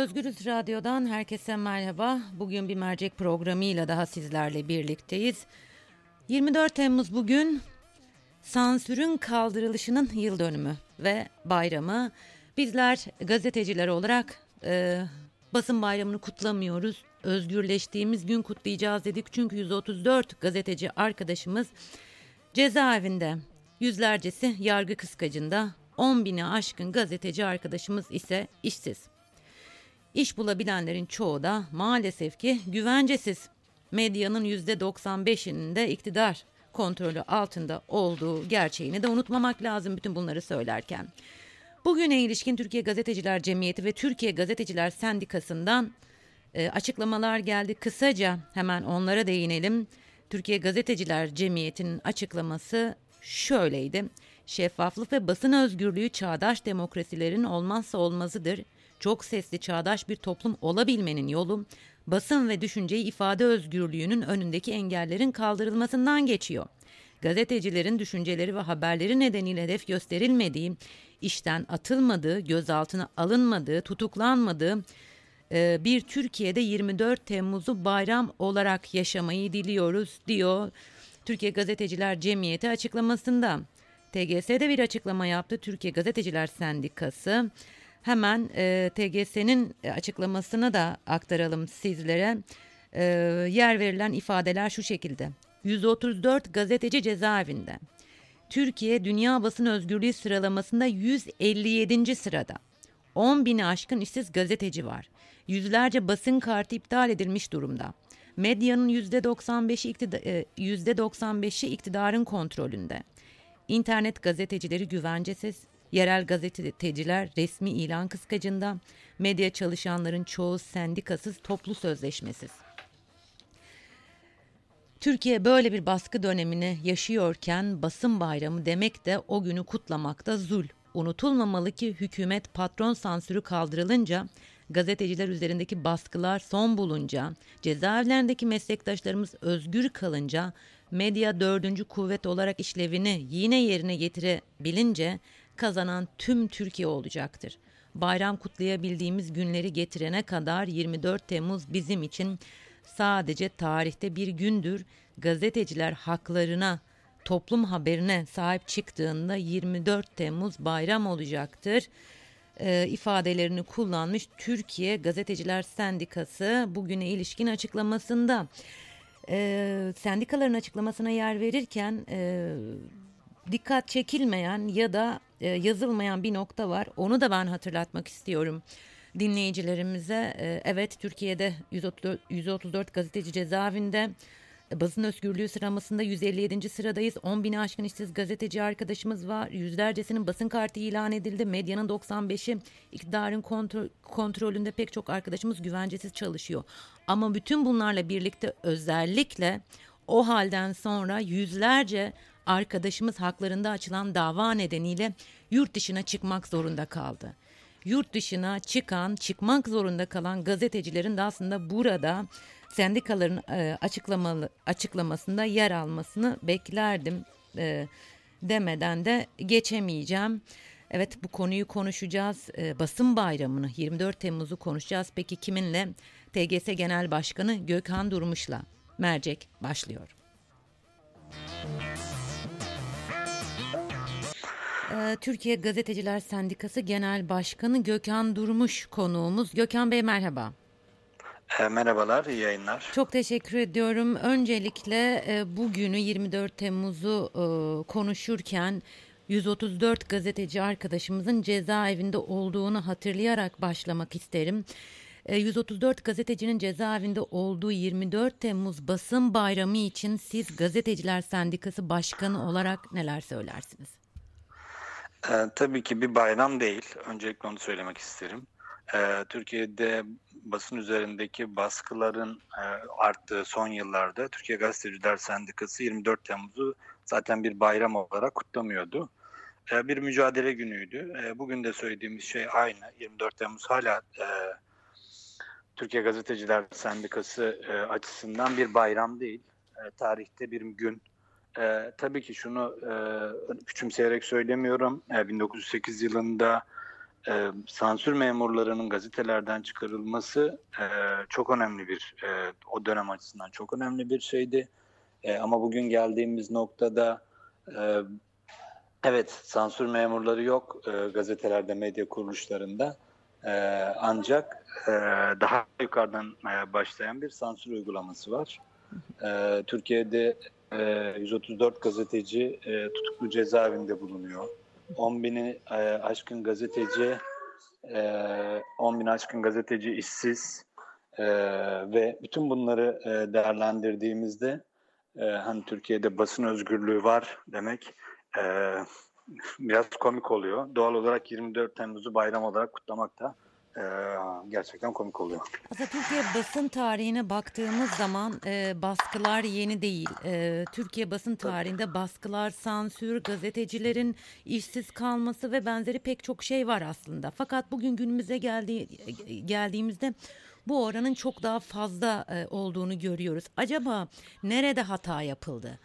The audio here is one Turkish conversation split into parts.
Özgürüz Radyo'dan herkese merhaba. Bugün bir mercek programıyla daha sizlerle birlikteyiz. 24 Temmuz bugün sansürün kaldırılışının yıl dönümü ve bayramı. Bizler gazeteciler olarak e, basın bayramını kutlamıyoruz. Özgürleştiğimiz gün kutlayacağız dedik. Çünkü 134 gazeteci arkadaşımız cezaevinde. Yüzlercesi yargı kıskacında. 10 bini aşkın gazeteci arkadaşımız ise işsiz. İş bulabilenlerin çoğu da maalesef ki güvencesiz. Medyanın %95'inin de iktidar kontrolü altında olduğu gerçeğini de unutmamak lazım bütün bunları söylerken. Bugüne ilişkin Türkiye Gazeteciler Cemiyeti ve Türkiye Gazeteciler Sendikası'ndan e, açıklamalar geldi. Kısaca hemen onlara değinelim. Türkiye Gazeteciler Cemiyeti'nin açıklaması şöyleydi. Şeffaflık ve basın özgürlüğü çağdaş demokrasilerin olmazsa olmazıdır. Çok sesli çağdaş bir toplum olabilmenin yolu basın ve düşünceyi ifade özgürlüğünün önündeki engellerin kaldırılmasından geçiyor. Gazetecilerin düşünceleri ve haberleri nedeniyle hedef gösterilmediği, işten atılmadığı, gözaltına alınmadığı, tutuklanmadığı e, bir Türkiye'de 24 Temmuz'u bayram olarak yaşamayı diliyoruz diyor Türkiye Gazeteciler Cemiyeti açıklamasında. TGS'de bir açıklama yaptı Türkiye Gazeteciler Sendikası. Hemen e, TGS'nin açıklamasını da aktaralım sizlere. E, yer verilen ifadeler şu şekilde. 134 gazeteci cezaevinde. Türkiye Dünya Basın Özgürlüğü sıralamasında 157. sırada. 10 bini aşkın işsiz gazeteci var. Yüzlerce basın kartı iptal edilmiş durumda. Medyanın %95'i iktidar, %95'i iktidarın kontrolünde. İnternet gazetecileri güvencesiz, Yerel gazeteciler resmi ilan kıskacında, medya çalışanların çoğu sendikasız, toplu sözleşmesiz. Türkiye böyle bir baskı dönemini yaşıyorken basın bayramı demek de o günü kutlamakta zul. Unutulmamalı ki hükümet patron sansürü kaldırılınca, gazeteciler üzerindeki baskılar son bulunca, cezaevlerindeki meslektaşlarımız özgür kalınca, medya dördüncü kuvvet olarak işlevini yine yerine getirebilince kazanan tüm Türkiye olacaktır. Bayram kutlayabildiğimiz günleri getirene kadar 24 Temmuz bizim için sadece tarihte bir gündür. Gazeteciler haklarına, toplum haberine sahip çıktığında 24 Temmuz bayram olacaktır e, ifadelerini kullanmış Türkiye Gazeteciler Sendikası bugüne ilişkin açıklamasında. E, sendikaların açıklamasına yer verirken e, dikkat çekilmeyen ya da e, yazılmayan bir nokta var. Onu da ben hatırlatmak istiyorum dinleyicilerimize. E, evet Türkiye'de 134, 134 gazeteci cezaevinde. Basın özgürlüğü sıralamasında 157. sıradayız. 10 bini aşkın işsiz gazeteci arkadaşımız var. Yüzlercesinin basın kartı ilan edildi. Medyanın 95'i iktidarın kontrol, kontrolünde pek çok arkadaşımız güvencesiz çalışıyor. Ama bütün bunlarla birlikte özellikle o halden sonra yüzlerce arkadaşımız haklarında açılan dava nedeniyle yurt dışına çıkmak zorunda kaldı. Yurt dışına çıkan, çıkmak zorunda kalan gazetecilerin de aslında burada sendikaların e, açıklamalı, açıklamasında yer almasını beklerdim e, demeden de geçemeyeceğim. Evet bu konuyu konuşacağız. E, basın bayramını 24 Temmuz'u konuşacağız. Peki kiminle? TGS Genel Başkanı Gökhan Durmuş'la. Mercek başlıyor. Ee, Türkiye Gazeteciler Sendikası Genel Başkanı Gökhan Durmuş konuğumuz. Gökhan Bey merhaba. E, merhabalar, iyi yayınlar. Çok teşekkür ediyorum. Öncelikle e, bugünü 24 Temmuz'u e, konuşurken 134 gazeteci arkadaşımızın cezaevinde olduğunu hatırlayarak başlamak isterim. 134 gazetecinin cezaevinde olduğu 24 Temmuz basın bayramı için siz Gazeteciler Sendikası Başkanı olarak neler söylersiniz? Ee, tabii ki bir bayram değil. Öncelikle onu söylemek isterim. Ee, Türkiye'de basın üzerindeki baskıların e, arttığı son yıllarda Türkiye Gazeteciler Sendikası 24 Temmuz'u zaten bir bayram olarak kutlamıyordu. Ee, bir mücadele günüydü. Ee, bugün de söylediğimiz şey aynı. 24 Temmuz hala e, Türkiye Gazeteciler Sendikası e, açısından bir bayram değil. E, tarihte bir gün e, tabii ki şunu e, küçümseyerek söylemiyorum. E, 1908 yılında e, sansür memurlarının gazetelerden çıkarılması e, çok önemli bir e, o dönem açısından çok önemli bir şeydi. E, ama bugün geldiğimiz noktada e, evet sansür memurları yok e, gazetelerde, medya kuruluşlarında. E, ancak e, daha yukarıdan e, başlayan bir sansür uygulaması var. E, Türkiye'de e, 134 gazeteci e, tutuklu cezaevinde bulunuyor. 10 bini e, aşkın gazeteci e, 10 bin aşkın gazeteci işsiz e, ve bütün bunları e, değerlendirdiğimizde e, hani Türkiye'de basın özgürlüğü var demek e, biraz komik oluyor. Doğal olarak 24 Temmuz'u bayram olarak kutlamak da e, gerçekten komik oluyor. Aslında Türkiye basın tarihine baktığımız zaman e, baskılar yeni değil. E, Türkiye basın tarihinde baskılar, sansür, gazetecilerin işsiz kalması ve benzeri pek çok şey var aslında. Fakat bugün günümüze geldiği, geldiğimizde bu oranın çok daha fazla e, olduğunu görüyoruz. Acaba nerede hata yapıldı?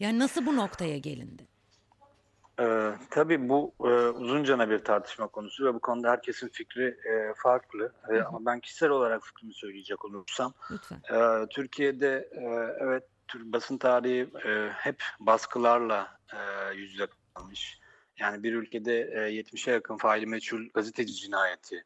Yani nasıl bu noktaya gelindi? Ee, tabii bu e, uzuncana bir tartışma konusu ve bu konuda herkesin fikri e, farklı. E, ama ben kişisel olarak fikrimi söyleyecek olursam, e, Türkiye'de e, evet Türk basın tarihi e, hep baskılarla e, yüzde kalmış. Yani bir ülkede e, 70'e yakın faili meçhul gazeteci cinayeti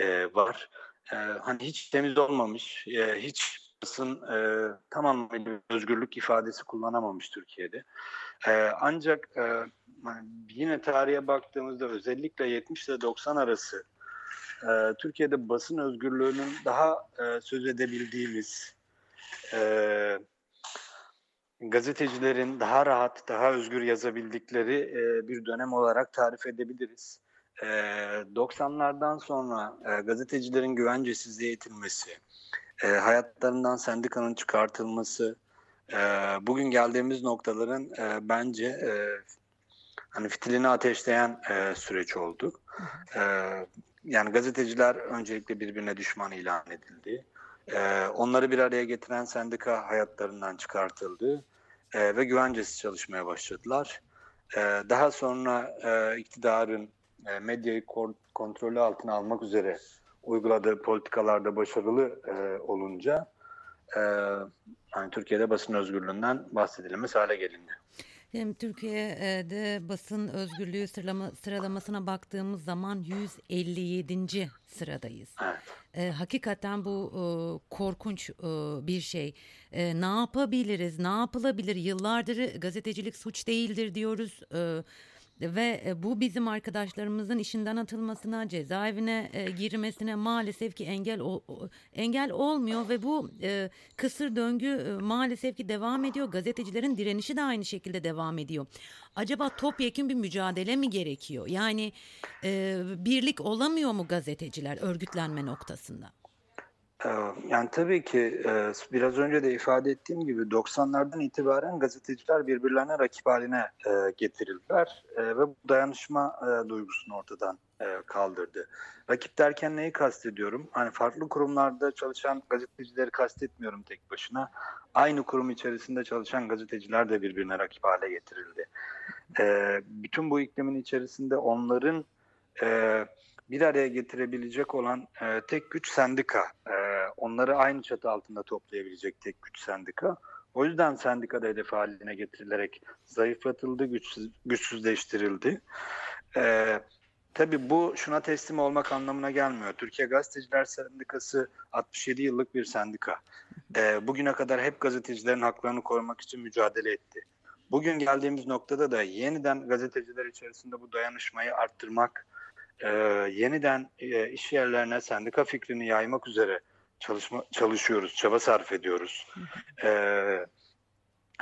e, var. E, hani hiç temiz olmamış, e, hiç basın e, tam anlamıyla özgürlük ifadesi kullanamamış Türkiye'de. E, ancak e, yine tarihe baktığımızda özellikle 70 ile 90 arası e, Türkiye'de basın özgürlüğünün daha e, söz edebildiğimiz e, gazetecilerin daha rahat, daha özgür yazabildikleri bir dönem olarak tarif edebiliriz. E, 90'lardan sonra gazetecilerin güvencesizliğe itilmesi, hayatlarından sendikanın çıkartılması, e, bugün geldiğimiz noktaların e, bence e, hani fitilini ateşleyen e, süreç oldu. E, yani gazeteciler öncelikle birbirine düşman ilan edildi. E, onları bir araya getiren sendika hayatlarından çıkartıldı e, ve güvencesiz çalışmaya başladılar. E, daha sonra e, iktidarın e, medyayı kontrolü altına almak üzere uyguladığı politikalarda başarılı e, olunca e, yani Türkiye'de basın özgürlüğünden bahsedilemez hale gelindi. Hem Türkiye'de basın özgürlüğü sıralama, sıralamasına baktığımız zaman 157. sıradayız. Evet. E, hakikaten bu e, korkunç e, bir şey. E, ne yapabiliriz, ne yapılabilir? Yıllardır gazetecilik suç değildir diyoruz. E, ve e, bu bizim arkadaşlarımızın işinden atılmasına, cezaevine e, girmesine maalesef ki engel engel olmuyor ve bu e, kısır döngü maalesef ki devam ediyor. Gazetecilerin direnişi de aynı şekilde devam ediyor. Acaba topyekun bir mücadele mi gerekiyor? Yani birlik olamıyor mu gazeteciler örgütlenme noktasında? Ee, yani tabii ki e, biraz önce de ifade ettiğim gibi 90'lardan itibaren gazeteciler birbirlerine rakip haline e, getirildiler e, ve bu dayanışma duygusunu ortadan kaldırdı. Rakip derken neyi kastediyorum? Hani farklı kurumlarda çalışan gazetecileri kastetmiyorum tek başına. Aynı kurum içerisinde çalışan gazeteciler de birbirine rakip hale getirildi. Bütün bu iklimin içerisinde onların bir araya getirebilecek olan tek güç sendika onları aynı çatı altında toplayabilecek tek güç sendika. O yüzden sendika da hedef haline getirilerek zayıflatıldı, güçsüz, güçsüzleştirildi. Ee, tabii bu şuna teslim olmak anlamına gelmiyor. Türkiye Gazeteciler Sendikası 67 yıllık bir sendika. Ee, bugüne kadar hep gazetecilerin haklarını korumak için mücadele etti. Bugün geldiğimiz noktada da yeniden gazeteciler içerisinde bu dayanışmayı arttırmak, e, yeniden e, iş yerlerine sendika fikrini yaymak üzere çalışma çalışıyoruz, çaba sarf ediyoruz. Ee,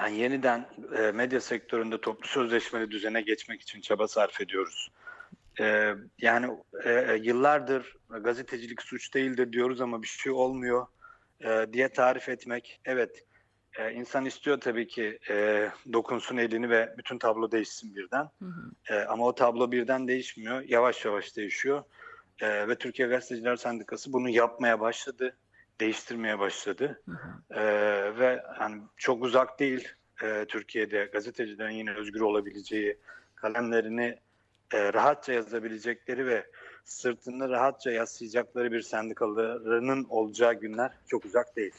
yani yeniden e, medya sektöründe toplu sözleşmeli düzene geçmek için çaba sarf ediyoruz. Ee, yani e, e yıllardır gazetecilik suç değildir diyoruz ama bir şey olmuyor e, diye tarif etmek. Evet, e, insan istiyor tabii ki e, dokunsun elini ve bütün tablo değişsin birden. Hı hı. E, ama o tablo birden değişmiyor, yavaş yavaş değişiyor. E, ve Türkiye Gazeteciler Sendikası bunu yapmaya başladı değiştirmeye başladı. Hı hı. Ee, ve hani çok uzak değil e, Türkiye'de gazetecilerin yine özgür olabileceği, kalemlerini e, rahatça yazabilecekleri ve sırtını rahatça yaslayacakları bir sendikalarının olacağı günler çok uzak değil.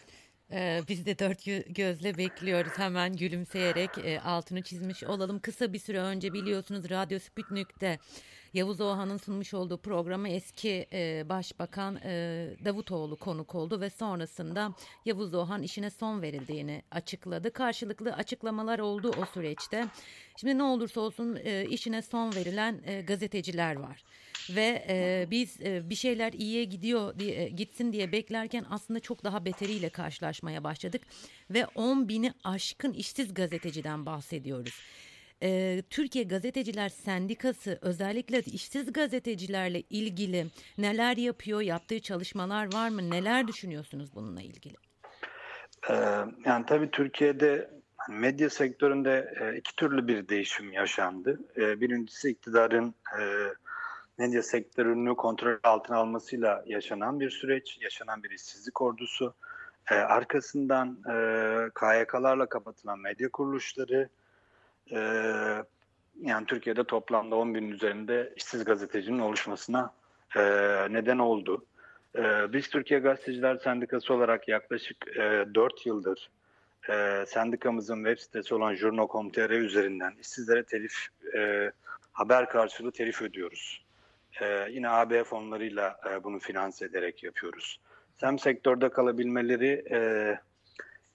Ee, biz de dört gözle bekliyoruz. Hemen gülümseyerek e, altını çizmiş olalım. Kısa bir süre önce biliyorsunuz Radyo Sputnik'te Yavuz Oğan'ın sunmuş olduğu programa eski e, Başbakan e, Davutoğlu konuk oldu ve sonrasında Yavuz Oğan işine son verildiğini açıkladı. Karşılıklı açıklamalar oldu o süreçte. Şimdi ne olursa olsun işine son verilen gazeteciler var ve e, biz e, bir şeyler iyiye gidiyor diye, e, gitsin diye beklerken aslında çok daha beteriyle karşılaşmaya başladık ve 10 bini aşkın işsiz gazeteciden bahsediyoruz. E, Türkiye Gazeteciler Sendikası özellikle işsiz gazetecilerle ilgili neler yapıyor, yaptığı çalışmalar var mı? Neler düşünüyorsunuz bununla ilgili? Ee, yani tabii Türkiye'de medya sektöründe e, iki türlü bir değişim yaşandı. E, birincisi iktidarın e, medya sektörünü kontrol altına almasıyla yaşanan bir süreç, yaşanan bir işsizlik ordusu. Ee, arkasından e, KYK'larla kapatılan medya kuruluşları, e, yani Türkiye'de toplamda 10 bin üzerinde işsiz gazetecinin oluşmasına e, neden oldu. E, biz Türkiye Gazeteciler Sendikası olarak yaklaşık e, 4 yıldır e, sendikamızın web sitesi olan jurno.com.tr üzerinden işsizlere telif e, haber karşılığı telif ödüyoruz. E, yine AB fonlarıyla e, bunu finanse ederek yapıyoruz. Hem sektörde kalabilmeleri e,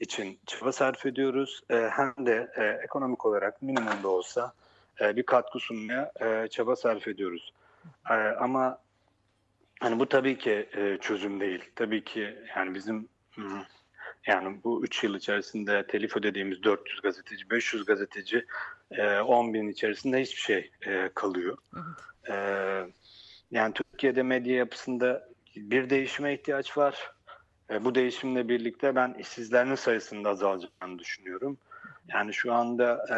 için çaba sarf ediyoruz e, hem de e, ekonomik olarak minimumda olsa e, bir katkı sunmaya e, çaba sarf ediyoruz. E, ama hani bu tabii ki e, çözüm değil. Tabii ki yani bizim yani bu 3 yıl içerisinde telif ödediğimiz 400 gazeteci, 500 gazeteci e, 10 bin içerisinde hiçbir şey e, kalıyor. Evet. E, yani Türkiye'de medya yapısında bir değişime ihtiyaç var. E, bu değişimle birlikte ben işsizlerin sayısının azalacağını düşünüyorum. Yani şu anda e,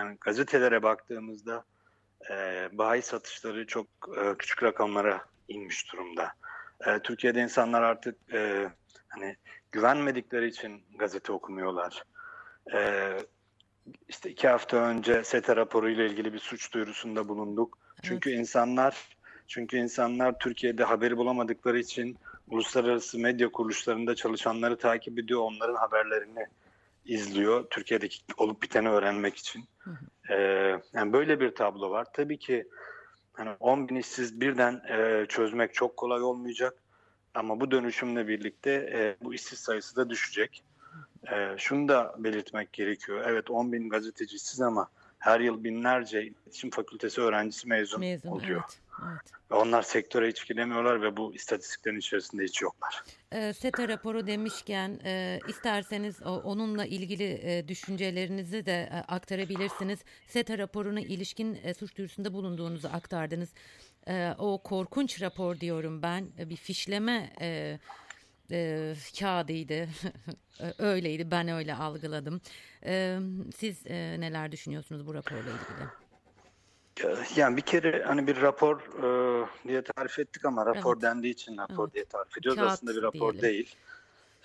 yani gazetelere baktığımızda e, bayi satışları çok e, küçük rakamlara inmiş durumda. E, Türkiye'de insanlar artık e, hani güvenmedikleri için gazete okumuyorlar. E, işte iki hafta önce SETA raporu ile ilgili bir suç duyurusunda bulunduk. Çünkü evet. insanlar çünkü insanlar Türkiye'de haberi bulamadıkları için uluslararası medya kuruluşlarında çalışanları takip ediyor, onların haberlerini izliyor. Türkiye'deki olup biteni öğrenmek için. Ee, yani böyle bir tablo var. Tabii ki hani 10 bin işsiz birden e, çözmek çok kolay olmayacak. Ama bu dönüşümle birlikte e, bu işsiz sayısı da düşecek. E, şunu da belirtmek gerekiyor. Evet 10 bin gazeteci işsiz ama her yıl binlerce iletişim fakültesi öğrencisi mezun, mezun oluyor. Evet. Evet. Onlar sektöre hiç giremiyorlar ve bu istatistiklerin içerisinde hiç yoklar. E, SETA raporu demişken e, isterseniz o, onunla ilgili e, düşüncelerinizi de e, aktarabilirsiniz. SETA raporuna ilişkin e, suç duyurusunda bulunduğunuzu aktardınız. E, o korkunç rapor diyorum ben e, bir fişleme e, e, kağıdıydı. Öyleydi ben öyle algıladım. E, siz e, neler düşünüyorsunuz bu raporla ilgili? Yani bir kere hani bir rapor e, diye tarif ettik ama rapor evet. dendiği için rapor evet. diye tarif ediyoruz. Kağıt Aslında bir rapor diyelim. değil.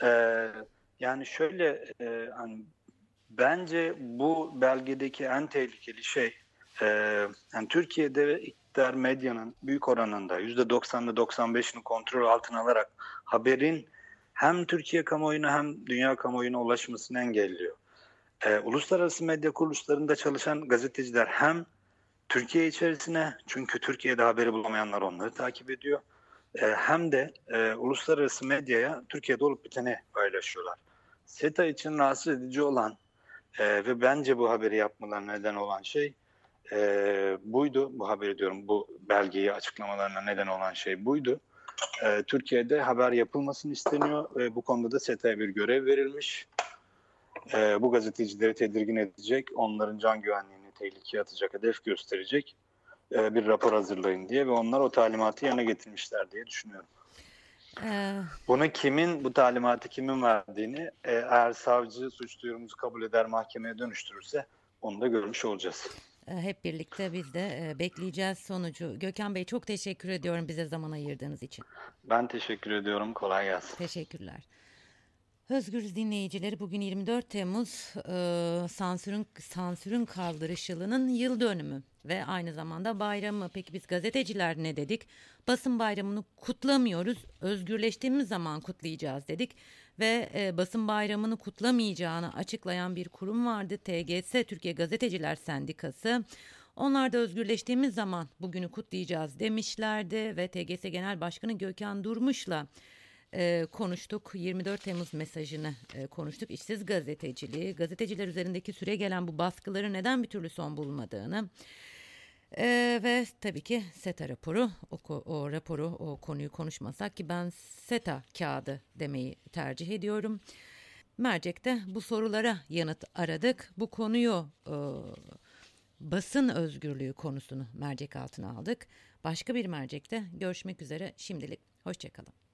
E, yani şöyle e, hani bence bu belgedeki en tehlikeli şey e, yani Türkiye'de iktidar medyanın büyük oranında %90'lı 95'ini kontrol altına alarak haberin hem Türkiye kamuoyuna hem dünya kamuoyuna ulaşmasını engelliyor. E, uluslararası medya kuruluşlarında çalışan gazeteciler hem Türkiye içerisine çünkü Türkiye'de haberi bulamayanlar onları takip ediyor. E, hem de e, uluslararası medyaya Türkiye'de olup biteni paylaşıyorlar. SETA için rahatsız edici olan e, ve bence bu haberi yapmalarına neden olan şey e, buydu. Bu haberi diyorum bu belgeyi açıklamalarına neden olan şey buydu. E, Türkiye'de haber yapılmasını isteniyor ve bu konuda da SETA'ya bir görev verilmiş. E, bu gazetecileri tedirgin edecek, onların can güvenliğini tehlikeye atacak, hedef gösterecek e, bir rapor hazırlayın diye ve onlar o talimatı yerine getirmişler diye düşünüyorum. Ee... Bunu kimin, bu talimatı kimin verdiğini e, eğer savcı suç duyurumuzu kabul eder mahkemeye dönüştürürse onu da görmüş olacağız. Ee, hep birlikte biz de e, bekleyeceğiz sonucu. Gökhan Bey çok teşekkür ediyorum bize zaman ayırdığınız için. Ben teşekkür ediyorum. Kolay gelsin. Teşekkürler. Özgürüz dinleyicileri bugün 24 Temmuz e, sansürün sansürün kaldırışılının yıl dönümü ve aynı zamanda bayramı. Peki biz gazeteciler ne dedik? Basın bayramını kutlamıyoruz. Özgürleştiğimiz zaman kutlayacağız dedik ve e, basın bayramını kutlamayacağını açıklayan bir kurum vardı. TGS Türkiye Gazeteciler Sendikası. Onlar da özgürleştiğimiz zaman bugünü kutlayacağız demişlerdi ve TGS Genel Başkanı Gökhan Durmuş'la e, konuştuk. 24 Temmuz mesajını e, konuştuk. İşsiz gazeteciliği, gazeteciler üzerindeki süre gelen bu baskıları neden bir türlü son bulmadığını e, ve tabii ki SETA raporu, o, o raporu, o konuyu konuşmasak ki ben SETA kağıdı demeyi tercih ediyorum. Mercek'te bu sorulara yanıt aradık. Bu konuyu e, basın özgürlüğü konusunu mercek altına aldık. Başka bir mercekte görüşmek üzere şimdilik. Hoşçakalın.